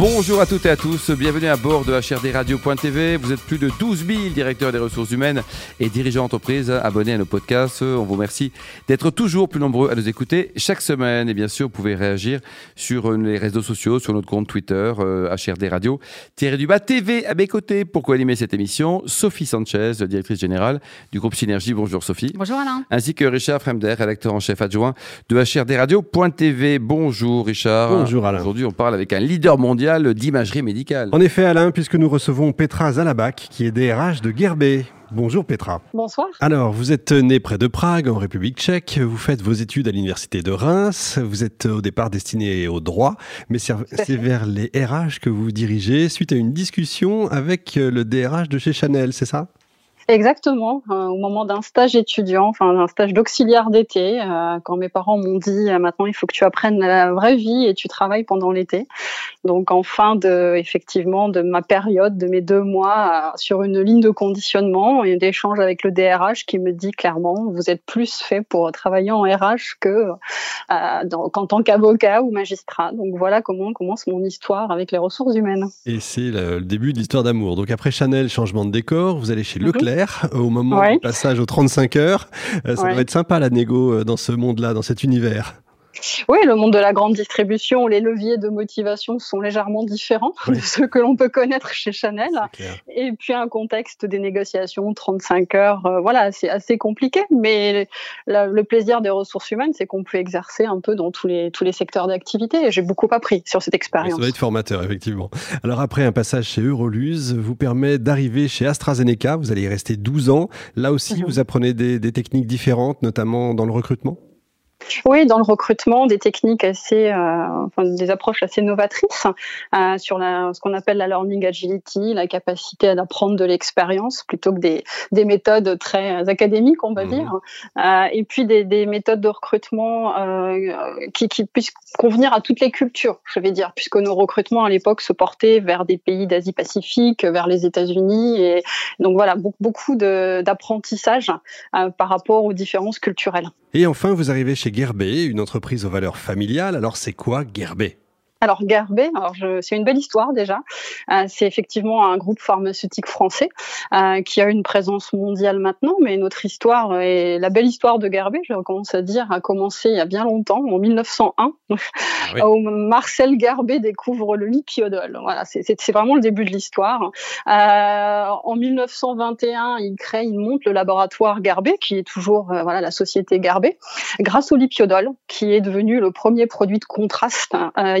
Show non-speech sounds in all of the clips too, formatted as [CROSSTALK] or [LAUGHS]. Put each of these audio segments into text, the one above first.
Bonjour à toutes et à tous, bienvenue à bord de HRDRadio.tv. Vous êtes plus de 12 000 directeurs des ressources humaines et dirigeants d'entreprise abonnés à nos podcasts. On vous remercie d'être toujours plus nombreux à nous écouter chaque semaine. Et bien sûr, vous pouvez réagir sur les réseaux sociaux, sur notre compte Twitter, euh, HRD Radio, Thierry Dubas TV à mes côtés pour co-animer cette émission? Sophie Sanchez, directrice générale du groupe Synergie. Bonjour Sophie. Bonjour Alain. Ainsi que Richard Fremder, rédacteur en chef adjoint de HRDRadio.tv. Bonjour Richard. Bonjour Alain. Aujourd'hui, on parle avec un leader mondial d'imagerie médicale. En effet, Alain, puisque nous recevons Petra Zalabac, qui est DRH de Gerbet. Bonjour Petra. Bonsoir. Alors, vous êtes né près de Prague, en République tchèque. Vous faites vos études à l'université de Reims. Vous êtes au départ destiné au droit, mais c'est vers les RH que vous vous dirigez suite à une discussion avec le DRH de chez Chanel, c'est ça? Exactement, euh, au moment d'un stage étudiant, enfin d'un stage d'auxiliaire d'été, euh, quand mes parents m'ont dit euh, maintenant il faut que tu apprennes la vraie vie et tu travailles pendant l'été. Donc en fin de effectivement de ma période, de mes deux mois sur une ligne de conditionnement et d'échange avec le DRH qui me dit clairement vous êtes plus fait pour travailler en RH que qu'en tant qu'avocat ou magistrat. Donc voilà comment commence mon histoire avec les ressources humaines. Et c'est le début de l'histoire d'amour. Donc après Chanel, changement de décor, vous allez chez Leclerc au moment du passage aux 35 heures. Euh, ça va être sympa la négo euh, dans ce monde-là, dans cet univers. Oui, le monde de la grande distribution, les leviers de motivation sont légèrement différents de ceux que l'on peut connaître chez Chanel. Et puis un contexte des négociations, 35 heures, euh, voilà, c'est assez compliqué. Mais le plaisir des ressources humaines, c'est qu'on peut exercer un peu dans tous les, tous les secteurs d'activité. Et j'ai beaucoup appris sur cette expérience. Ça va être formateur, effectivement. Alors après, un passage chez Euroluz vous permet d'arriver chez AstraZeneca. Vous allez y rester 12 ans. Là aussi, mhm. vous apprenez des techniques différentes, notamment dans le recrutement? Oui, dans le recrutement, des techniques assez, euh, enfin, des approches assez novatrices euh, sur la, ce qu'on appelle la learning agility, la capacité d'apprendre de l'expérience plutôt que des, des méthodes très académiques, on va mmh. dire, euh, et puis des, des, méthodes de recrutement qui, qui puissent convenir à toutes les cultures, je vais dire, puisque nos recrutements à l'époque se portaient vers des pays d'Asie-Pacifique, vers les États-Unis, et donc voilà, beaucoup d'apprentissage par rapport aux différences culturelles. Et enfin, vous arrivez chez Gerbet, une entreprise aux valeurs familiales. Alors, c'est quoi Gerbet? Alors Gerbet, alors c'est une belle histoire déjà. Euh, c'est effectivement un groupe pharmaceutique français euh, qui a une présence mondiale maintenant, mais notre histoire et la belle histoire de Gerbet, je commence à dire, a commencé il y a bien longtemps, en 1901, ah [LAUGHS] où Marcel Gerbet découvre le lipiodol. Voilà, c'est vraiment le début de l'histoire. Euh, en 1921, il crée, il monte le laboratoire Gerbet, qui est toujours euh, voilà la société Gerbet, grâce au lipiodol, qui est devenu le premier produit de contraste euh,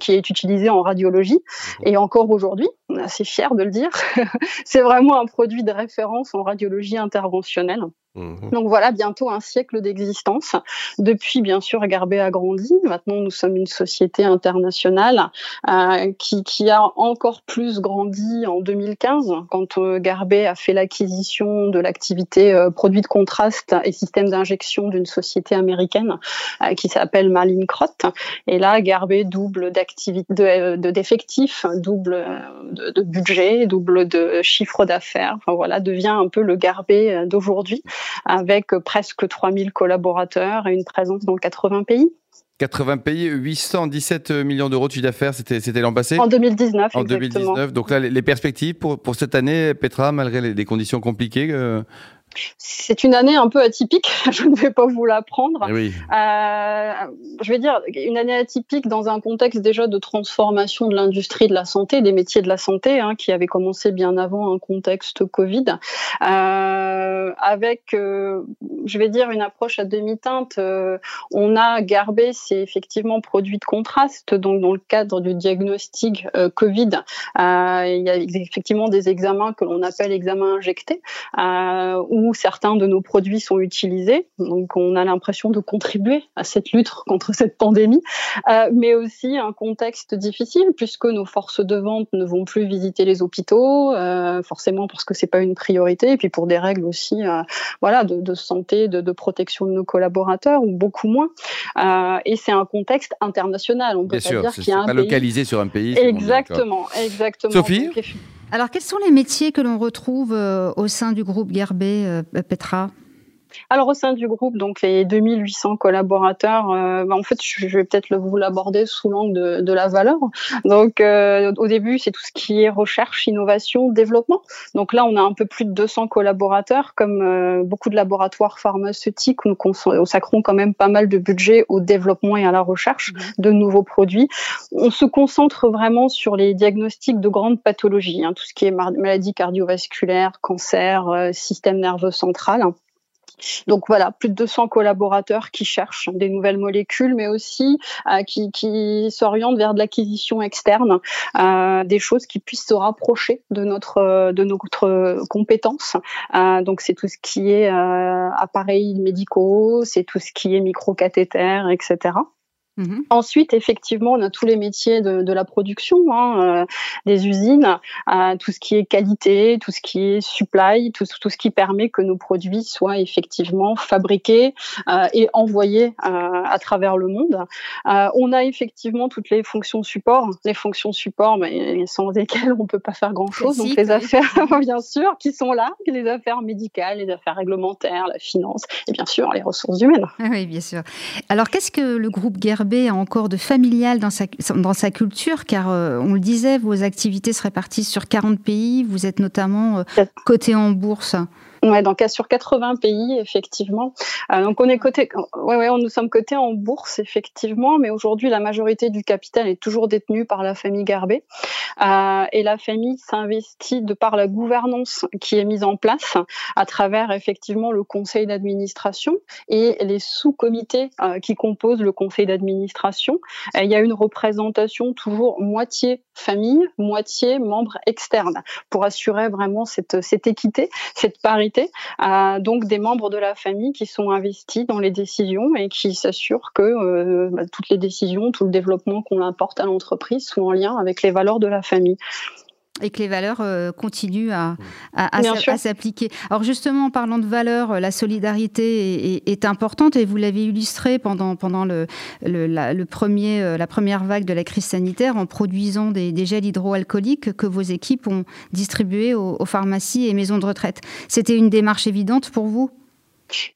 qui est utilisé en radiologie. Et encore aujourd'hui, on est assez fier de le dire, [LAUGHS] c'est vraiment un produit de référence en radiologie interventionnelle. Mhm. Donc voilà, bientôt un siècle d'existence. Depuis, bien sûr, Garbet a grandi. Maintenant, nous sommes une société internationale euh, qui, a encore plus grandi en 2015 quand euh, Garbet a fait l'acquisition de l'activité euh, produit de contraste et système d'injection d'une société américaine euh, qui s'appelle Malincrot. Et là, Garbet double de, d'effectifs, double de, de, budget, double de chiffre d'affaires. Enfin voilà, devient un peu le Garbet d'aujourd'hui avec presque 3000 collaborateurs et une présence dans 80 pays. 80 pays, 817 millions d'euros de chiffre d'affaires, c'était, c'était l'an passé? En 2019, En 2019. Donc là, les, perspectives pour, pour cette année, Petra, malgré les, conditions compliquées euh, c'est une année un peu atypique, [LAUGHS] je ne vais pas vous l'apprendre. Eh euh, je vais dire une année atypique dans un contexte déjà de transformation de l'industrie de la santé, des métiers de la santé, hein, qui avait commencé bien avant un contexte Covid, euh, avec, euh, je vais dire, une approche à demi-teinte. On a Garbé, c'est effectivement produit de contraste, donc dans le cadre du diagnostic Covid, il y a effectivement des examens que l'on appelle examens injectés, où où certains de nos produits sont utilisés. Donc, on a l'impression de contribuer à cette lutte contre cette pandémie, euh, mais aussi un contexte difficile puisque nos forces de vente ne vont plus visiter les hôpitaux, euh, forcément parce que c'est pas une priorité, et puis pour des règles aussi, euh, voilà, de, santé, de, protection de nos collaborateurs, ou beaucoup moins. et c'est un contexte international. On peut Bien pas sûr, dire qu'il y a un pas localisé sur un pays. Exactement, exactement. Sophie. Alors, quels sont les métiers que l'on retrouve au sein du groupe Gerbet, Petra? Alors au sein du groupe, donc les 2800 collaborateurs, euh, bah, en fait, je vais peut-être vous l'aborder sous l'angle de, de, la valeur. Donc euh, au début, c'est tout ce qui est recherche, innovation, développement. Donc là, on a un peu plus de 200 collaborateurs, comme euh, beaucoup de laboratoires pharmaceutiques, nous consacrons quand même pas mal de budget au développement et à la recherche mmh. de nouveaux produits. On se concentre vraiment sur les diagnostics de grandes pathologies, hein, tout ce qui est maladie cardiovasculaire, cancer, système nerveux central. Donc voilà, plus de 200 collaborateurs qui cherchent des nouvelles molécules, mais aussi euh, qui, qui s'orientent vers de l'acquisition externe, euh, des choses qui puissent se rapprocher de notre euh, de notre compétence. Euh, donc c'est tout ce qui est euh, appareils médicaux, c'est tout ce qui est microcathéter, etc. Mhm. Ensuite, effectivement, on a tous les métiers de, de la production, hein, euh, des usines, euh, tout ce qui est qualité, tout ce qui est supply, tout, tout ce qui permet que nos produits soient effectivement fabriqués euh, et envoyés à travers le monde. On a effectivement toutes les fonctions support, les fonctions support, mais sans lesquelles on peut pas faire grand-chose. Donc les affaires, [LAUGHS] bien sûr, qui sont là, les affaires médicales, les affaires réglementaires, la finance et bien sûr les ressources humaines. Ah oui, bien sûr. Alors qu'est-ce que le groupe A encore de familial dans sa, dans sa culture, car euh, on le disait, vos activités se répartissent sur 40 pays, vous êtes notamment euh, coté en bourse. Ouais, donc sur 80 pays effectivement. Euh, donc on est coté, ouais, ouais, nous sommes cotés en bourse effectivement, mais aujourd'hui la majorité du capital est toujours détenu par la famille Garbet euh, et la famille s'investit de par la gouvernance qui est mise en place à travers effectivement le conseil d'administration et les sous-comités euh, qui composent le conseil d'administration. Il y a une représentation toujours moitié famille, moitié membres externes pour assurer vraiment cette, équité, cette parité donc des membres de la famille qui sont investis dans les décisions et qui s'assurent que euh, bah, toutes les décisions, tout le développement qu'on apporte à l'entreprise sont en lien avec les valeurs de la famille et que les valeurs euh, continuent à, s'appliquer. Alors justement, en parlant de valeurs, euh, la solidarité est, importante et vous l'avez illustré pendant, pendant le, le, premier, euh, la première vague de la crise sanitaire en produisant des, gels hydroalcooliques que vos équipes ont distribués aux pharmacies et maisons de retraite. C'était une démarche évidente pour vous?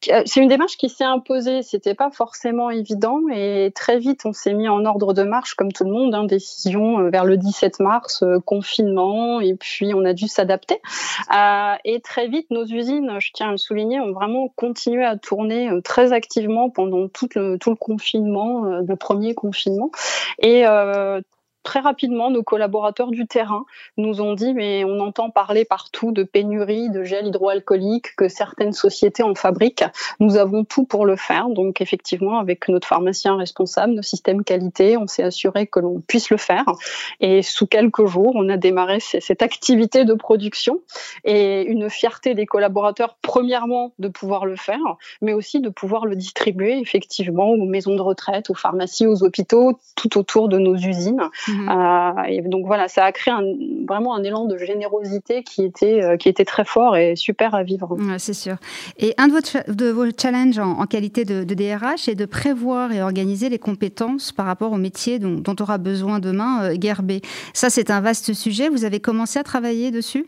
C'est une démarche qui s'est imposée. C'était pas forcément évident et très vite on s'est mis en ordre de marche comme tout le monde. Hein, décision euh, vers le 17 mars, euh, confinement et puis on a dû s'adapter. et très vite nos usines, je tiens à le souligner, ont vraiment continué à tourner très activement pendant tout le, tout le confinement, le premier confinement. Et très rapidement, nos collaborateurs du terrain nous ont dit, mais on entend parler partout de pénurie de gel hydroalcoolique, que certaines sociétés en fabriquent. Nous avons tout pour le faire. Donc, effectivement, avec notre pharmacien responsable, nos systèmes qualité, on s'est assuré que l'on puisse le faire. Et sous quelques jours, on a démarré cette activité de production et une fierté des collaborateurs, premièrement, de pouvoir le faire, mais aussi de pouvoir le distribuer, effectivement, aux maisons de retraite, aux pharmacies, aux hôpitaux, tout autour de nos usines. Euh, et donc voilà, ça a créé un, vraiment un élan de générosité qui était, euh, qui était très fort et super à vivre. c'est sûr. Et un de vos, de vos challenges en, qualité de, DRH est de prévoir et organiser les compétences par rapport au métier dont, dont aura besoin demain euh, Gerbet. Ça, c'est un vaste sujet. Vous avez commencé à travailler dessus?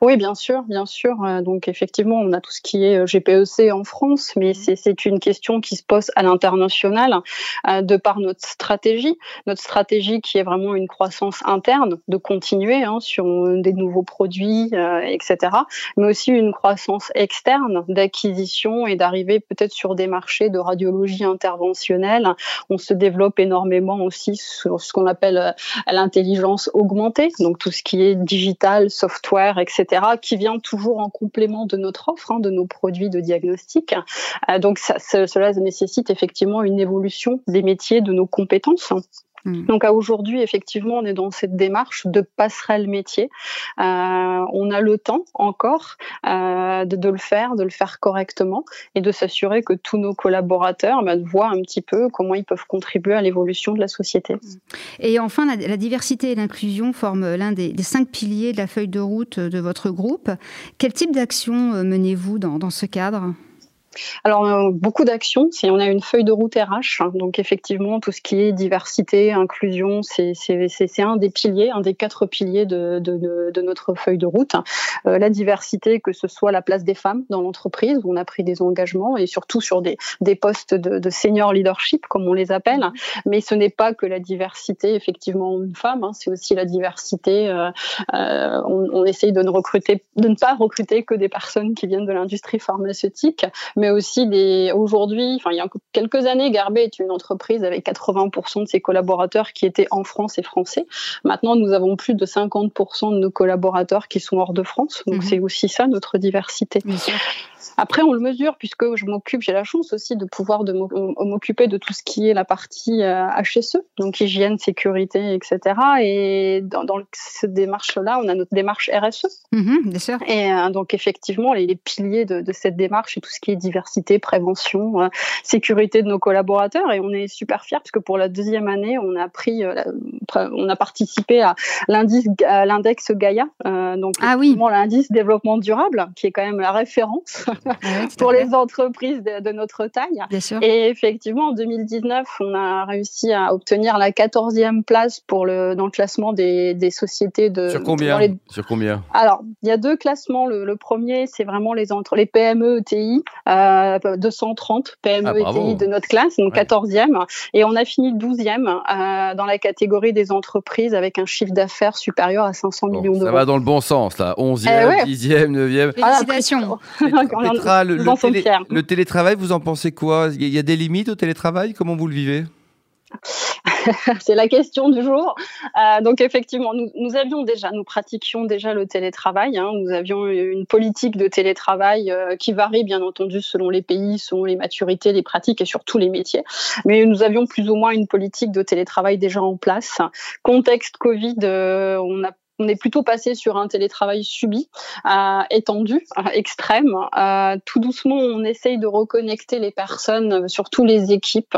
Oui, bien sûr, bien sûr. Euh, donc effectivement, on a tout ce qui est euh, GPEC en France, mais mmh. c'est une question qui se pose à l'international euh, de par notre stratégie, notre stratégie qui est vraiment une croissance interne, de continuer hein, sur des nouveaux produits, etc. Mais aussi une croissance externe d'acquisition et d'arriver peut-être sur des marchés de radiologie interventionnelle. On se développe énormément aussi sur ce qu'on appelle l'intelligence augmentée, donc tout ce qui est digital, software, etc qui vient toujours en complément de notre offre, hein, de nos produits de diagnostic. Euh, donc ça, cela nécessite effectivement une évolution des métiers, de nos compétences. Mm. Donc à aujourd'hui, effectivement, on est dans cette démarche de passerelle métier. Euh, on a le temps encore euh, de, le faire, de le faire correctement et de s'assurer que tous nos collaborateurs bah, voient un petit peu comment ils peuvent contribuer à l'évolution de la société. Mm. Et enfin, la, diversité et l'inclusion forment l'un des, cinq piliers de la feuille de route de votre groupe. Quel type d'action euh, menez-vous dans ce cadre? Alors, euh, beaucoup d'actions. Si on a une feuille de route RH, hein, donc effectivement, tout ce qui est diversité, inclusion, c'est un des piliers, un des quatre piliers de, de, de notre feuille de route. Euh, la diversité, que ce soit la place des femmes dans l'entreprise, où on a pris des engagements, et surtout sur des, des postes de, de senior leadership, comme on les appelle. Mais ce n'est pas que la diversité, effectivement, une femme, hein, c'est aussi la diversité. Euh, euh, on, on essaye de ne, recruter, de ne pas recruter que des personnes qui viennent de l'industrie pharmaceutique, mais aussi des aujourd'hui, enfin il y a quelques années, Garbet est une entreprise avec 80% de ses collaborateurs qui étaient en France et français. Maintenant, nous avons plus de 50% de nos collaborateurs qui sont hors de France. Donc mhm. c'est aussi ça notre diversité. Après, on le mesure puisque je m'occupe, j'ai la chance aussi de pouvoir de m'occuper de tout ce qui est la partie HSE, euh, donc hygiène, sécurité, etc. Et dans, dans cette démarche-là, on a notre démarche RSE. Mhm, bien sûr. Et euh, donc effectivement, les, les piliers de, de, cette démarche, et tout ce qui est diversité, prévention, euh, sécurité de nos collaborateurs. Et on est super fiers parce que pour la deuxième année, on a pris, on a participé à l'indice, l'index Gaia, donc ah oui. l'indice développement durable, qui est quand même la référence pour les entreprises de, notre taille. Et effectivement, en 2019, on a réussi à obtenir la 14e place pour le, dans le classement des, des sociétés de. Sur combien Sur combien Alors, il y a deux classements. Le, premier, c'est vraiment les, entre, les PME ETI, euh, 230 PME ah, ETI de notre classe, donc 14e. Et on a fini 12e euh, dans la catégorie des entreprises avec un chiffre d'affaires supérieur à 500 millions d'euros. Ça va dans le bon sens, là. 11e, 10e, 9e. Félicitations. [LAUGHS] le, télétravail, vous en pensez quoi? Il y a des limites au télétravail? Comment vous le vivez? [LAUGHS] C'est la question du jour. Euh, donc effectivement, nous, avions déjà, nous pratiquions déjà le télétravail. Hein. Nous avions une politique de télétravail euh, qui varie bien entendu selon les pays, selon les maturités, les pratiques et surtout les métiers. Mais nous avions plus ou moins une politique de télétravail déjà en place. Contexte Covid, euh, on a on est plutôt passé sur un télétravail subi, euh, étendu, euh, extrême. Euh, tout doucement, on essaye de reconnecter les personnes, surtout les équipes.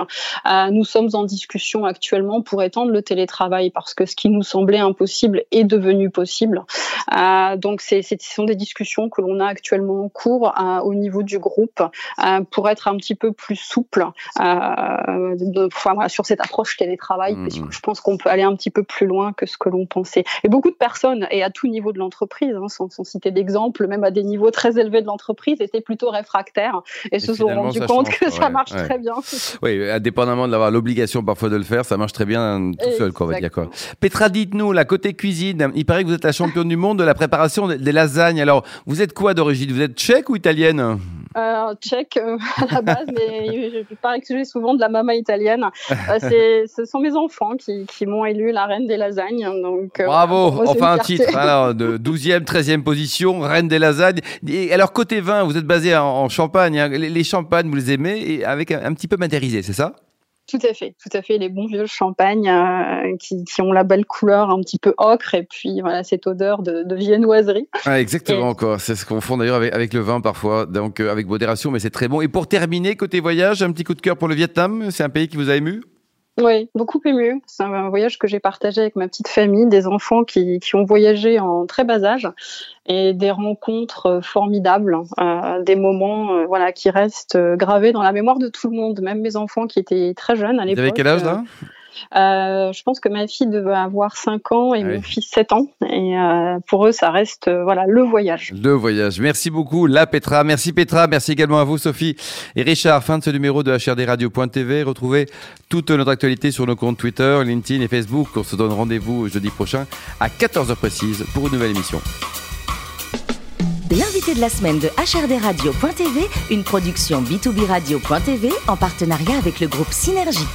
nous sommes en discussion actuellement pour étendre le télétravail parce que ce qui nous semblait impossible est devenu possible. donc, ce sont des discussions que l'on a actuellement en cours au niveau du groupe pour être un petit peu plus souple de, sur cette approche télétravail. Mmh. je pense qu'on peut aller un petit peu plus loin que ce que l'on pensait. Et beaucoup de personnes, et à tout niveau de l'entreprise, hein, sans, citer d'exemple, même à des niveaux très élevés de l'entreprise, étaient plutôt réfractaires et, se sont rendus compte que ça marche très bien. [LAUGHS] Oui, indépendamment de l'avoir l'obligation parfois de le faire, ça marche très bien tout seul, quoi, on va dire. Quoi. Petra, dites-nous, la côté cuisine, il paraît que vous êtes la championne du monde de la préparation des lasagnes. Alors, vous êtes quoi d'origine? Vous êtes tchèque ou italienne? Euh, tchèque euh, [LAUGHS] à la base, mais je que j'ai souvent de la mama italienne. Euh, [LAUGHS] ce sont mes enfants qui, qui m'ont élu la reine des lasagnes. Donc, euh, Bravo, enfin un titre, alors, [LAUGHS] de 12e, 13e position, reine des lasagnes. Et alors côté vin, vous êtes basé en, Champagne, hein. les, champagnes, vous les aimez, et avec un, un petit peu matérisé, c'est ça? Tout à fait, tout à fait. Les bons vieux champagnes euh, qui, qui, ont la belle couleur un petit peu ocre et puis voilà cette odeur de, de viennoiserie. Ah, exactement, quoi. C'est ce qu'on fait d'ailleurs avec, avec, le vin parfois, donc euh, avec modération, mais c'est très bon. Et pour terminer, côté voyage, un petit coup de cœur pour le Vietnam. C'est un pays qui vous a ému? Oui, beaucoup ému. C'est un voyage que j'ai partagé avec ma petite famille, des enfants qui, qui, ont voyagé en très bas âge et des rencontres formidables, euh, des moments euh, voilà qui restent gravés dans la mémoire de tout le monde, même mes enfants qui étaient très jeunes à l'époque. Vous avez quel âge là? Euh, je pense que ma fille devait avoir 5 ans et ah mon fils 7 ans. Et euh, pour eux, ça reste euh, voilà le voyage. Le voyage. Merci beaucoup, la Petra. Merci Petra. Merci également à vous, Sophie et Richard. Fin de ce numéro de HRDRadio.tv. Retrouvez toute notre actualité sur nos comptes Twitter, LinkedIn et Facebook. On se donne rendez-vous jeudi prochain à 14h précise pour une nouvelle émission. L'invité de la semaine de HRDRadio.tv, une production B2B Radio.tv en partenariat avec le groupe Synergie.